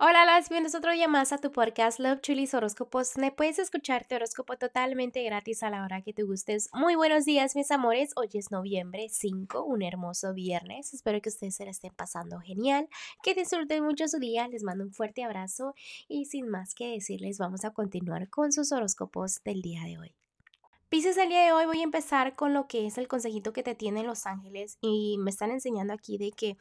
Hola, las bienvenidos otro día más a tu podcast Love Chulis Horóscopos. Me puedes escuchar tu horóscopo totalmente gratis a la hora que te gustes. Muy buenos días, mis amores. Hoy es noviembre 5, un hermoso viernes. Espero que ustedes se la estén pasando genial, que disfruten mucho su día. Les mando un fuerte abrazo y sin más que decirles, vamos a continuar con sus horóscopos del día de hoy. Pisces, el día de hoy voy a empezar con lo que es el consejito que te tienen los ángeles y me están enseñando aquí de que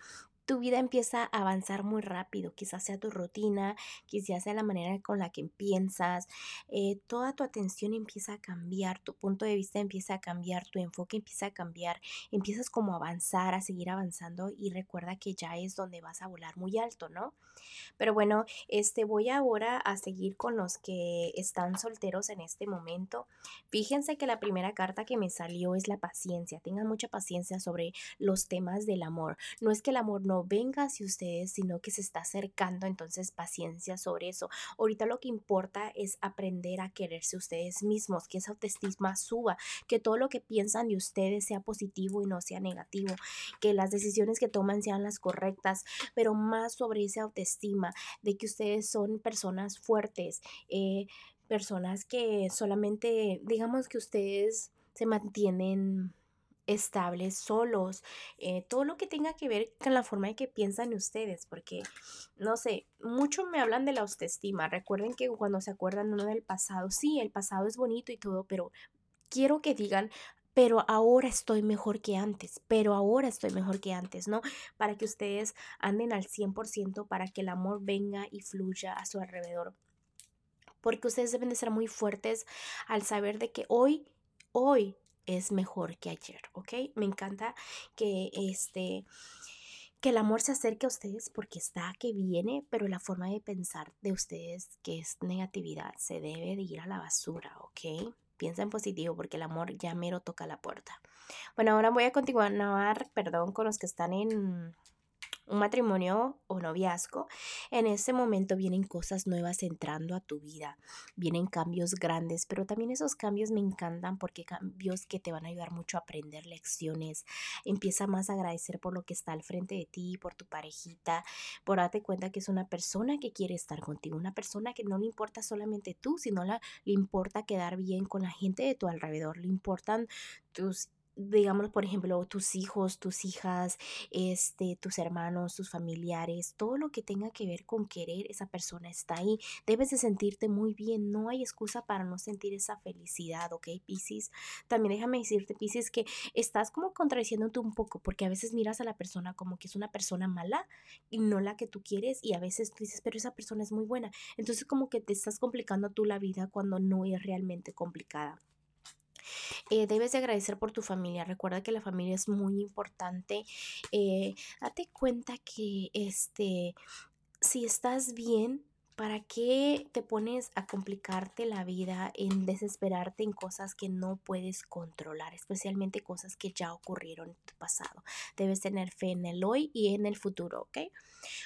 tu vida empieza a avanzar muy rápido, quizás sea tu rutina, quizás sea la manera con la que piensas, eh, toda tu atención empieza a cambiar, tu punto de vista empieza a cambiar, tu enfoque empieza a cambiar, empiezas como a avanzar, a seguir avanzando y recuerda que ya es donde vas a volar muy alto, ¿no? Pero bueno, este voy ahora a seguir con los que están solteros en este momento. Fíjense que la primera carta que me salió es la paciencia. Tengan mucha paciencia sobre los temas del amor. No es que el amor no venga hacia ustedes, sino que se está acercando, entonces paciencia sobre eso. Ahorita lo que importa es aprender a quererse ustedes mismos, que esa autoestima suba, que todo lo que piensan de ustedes sea positivo y no sea negativo, que las decisiones que toman sean las correctas, pero más sobre esa autoestima, de que ustedes son personas fuertes, eh, personas que solamente, digamos que ustedes se mantienen estables, solos, eh, todo lo que tenga que ver con la forma en que piensan ustedes, porque, no sé, mucho me hablan de la autoestima. Recuerden que cuando se acuerdan uno del pasado, sí, el pasado es bonito y todo, pero quiero que digan, pero ahora estoy mejor que antes, pero ahora estoy mejor que antes, ¿no? Para que ustedes anden al 100%, para que el amor venga y fluya a su alrededor. Porque ustedes deben de ser muy fuertes al saber de que hoy, hoy es mejor que ayer, ¿ok? Me encanta que este que el amor se acerque a ustedes porque está que viene, pero la forma de pensar de ustedes que es negatividad se debe de ir a la basura, ¿ok? Piensa en positivo porque el amor ya mero toca la puerta. Bueno, ahora voy a continuar, perdón, con los que están en un matrimonio o noviazgo, en ese momento vienen cosas nuevas entrando a tu vida, vienen cambios grandes, pero también esos cambios me encantan porque cambios que te van a ayudar mucho a aprender lecciones. Empieza más a agradecer por lo que está al frente de ti, por tu parejita, por darte cuenta que es una persona que quiere estar contigo, una persona que no le importa solamente tú, sino la, le importa quedar bien con la gente de tu alrededor, le importan tus digamos, por ejemplo, tus hijos, tus hijas, este, tus hermanos, tus familiares, todo lo que tenga que ver con querer, esa persona está ahí. Debes de sentirte muy bien, no hay excusa para no sentir esa felicidad, ¿ok, Piscis? También déjame decirte, Piscis, que estás como contradiciéndote un poco, porque a veces miras a la persona como que es una persona mala y no la que tú quieres, y a veces tú dices, pero esa persona es muy buena. Entonces como que te estás complicando tú la vida cuando no es realmente complicada. Eh, debes de agradecer por tu familia. Recuerda que la familia es muy importante. Eh, date cuenta que este, si estás bien, ¿Para qué te pones a complicarte la vida, en desesperarte en cosas que no puedes controlar, especialmente cosas que ya ocurrieron en tu pasado? Debes tener fe en el hoy y en el futuro, ¿ok?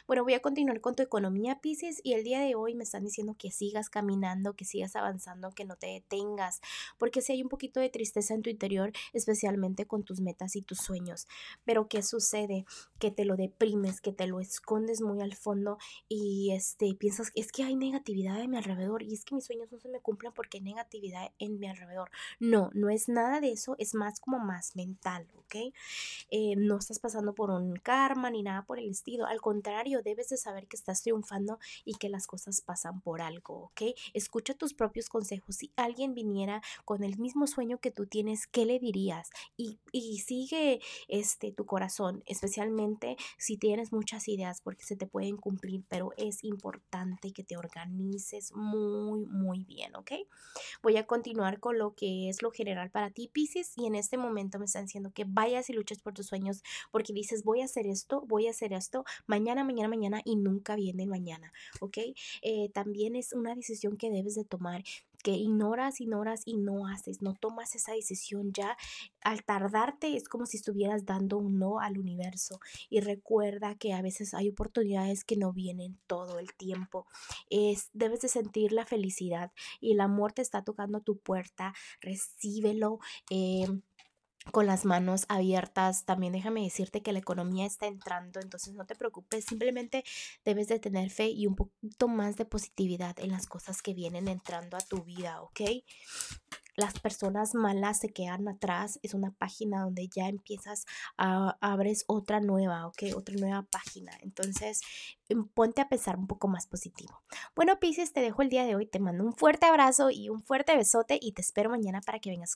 Bueno, voy a continuar con tu economía, Pisces, y el día de hoy me están diciendo que sigas caminando, que sigas avanzando, que no te detengas, porque si hay un poquito de tristeza en tu interior, especialmente con tus metas y tus sueños. Pero ¿qué sucede? Que te lo deprimes, que te lo escondes muy al fondo y este piensas es que hay negatividad en mi alrededor y es que mis sueños no se me cumplen porque hay negatividad en mi alrededor. No, no es nada de eso, es más como más mental, ¿ok? Eh, no estás pasando por un karma ni nada por el estilo, al contrario, debes de saber que estás triunfando y que las cosas pasan por algo, ¿ok? Escucha tus propios consejos. Si alguien viniera con el mismo sueño que tú tienes, ¿qué le dirías? Y, y sigue este, tu corazón, especialmente si tienes muchas ideas porque se te pueden cumplir, pero es importante y que te organices muy, muy bien, ¿ok? Voy a continuar con lo que es lo general para ti, Pisces, y en este momento me están diciendo que vayas y luches por tus sueños porque dices, voy a hacer esto, voy a hacer esto, mañana, mañana, mañana y nunca viene mañana, ¿ok? Eh, también es una decisión que debes de tomar que ignoras, ignoras y no haces, no tomas esa decisión ya. Al tardarte es como si estuvieras dando un no al universo. Y recuerda que a veces hay oportunidades que no vienen todo el tiempo. Es, debes de sentir la felicidad y el amor te está tocando tu puerta. Recíbelo. Eh, con las manos abiertas. También déjame decirte que la economía está entrando, entonces no te preocupes, simplemente debes de tener fe y un poquito más de positividad en las cosas que vienen entrando a tu vida, ¿ok? Las personas malas se quedan atrás, es una página donde ya empiezas a abres otra nueva, ¿ok? Otra nueva página. Entonces, em, ponte a pensar un poco más positivo. Bueno, Pisces, te dejo el día de hoy, te mando un fuerte abrazo y un fuerte besote y te espero mañana para que vengas.